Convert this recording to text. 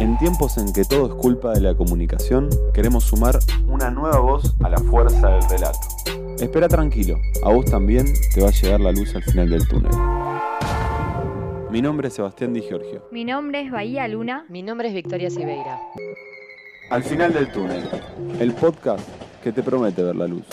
En tiempos en que todo es culpa de la comunicación, queremos sumar una nueva voz a la fuerza del relato. Espera tranquilo, a vos también te va a llegar la luz al final del túnel. Mi nombre es Sebastián Di Giorgio. Mi nombre es Bahía Luna. Mi nombre es Victoria Siveira. Al final del túnel, el podcast que te promete ver la luz.